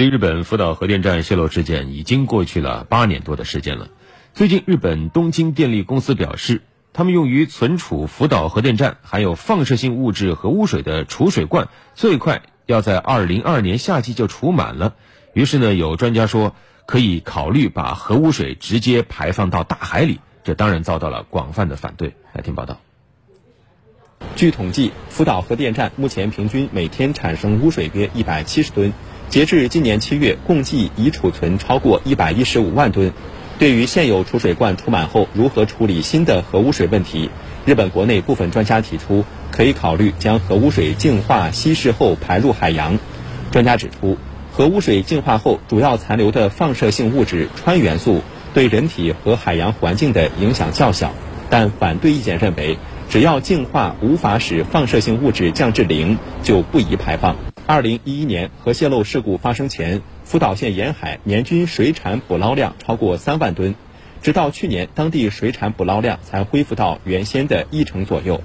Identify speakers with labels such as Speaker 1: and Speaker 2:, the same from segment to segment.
Speaker 1: 离日本福岛核电站泄漏事件已经过去了八年多的时间了。最近，日本东京电力公司表示，他们用于存储福岛核电站含有放射性物质核污水的储水罐，最快要在二零二年夏季就储满了。于是呢，有专家说可以考虑把核污水直接排放到大海里，这当然遭到了广泛的反对。来听报道。
Speaker 2: 据统计，福岛核电站目前平均每天产生污水约一百七十吨。截至今年七月，共计已储存超过一百一十五万吨。对于现有储水罐储满后如何处理新的核污水问题，日本国内部分专家提出，可以考虑将核污水净化稀释后排入海洋。专家指出，核污水净化后主要残留的放射性物质氚元素对人体和海洋环境的影响较小，但反对意见认为，只要净化无法使放射性物质降至零，就不宜排放。二零一一年核泄漏事故发生前，福岛县沿海年均水产捕捞量超过三万吨，直到去年，当地水产捕捞量才恢复到原先的一成左右。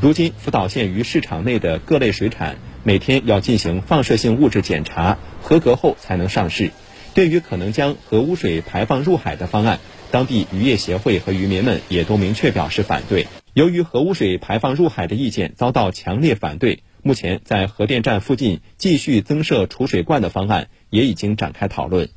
Speaker 2: 如今，福岛县鱼市场内的各类水产每天要进行放射性物质检查，合格后才能上市。对于可能将核污水排放入海的方案，当地渔业协会和渔民们也都明确表示反对。由于核污水排放入海的意见遭到强烈反对。目前，在核电站附近继续增设储水罐的方案也已经展开讨论。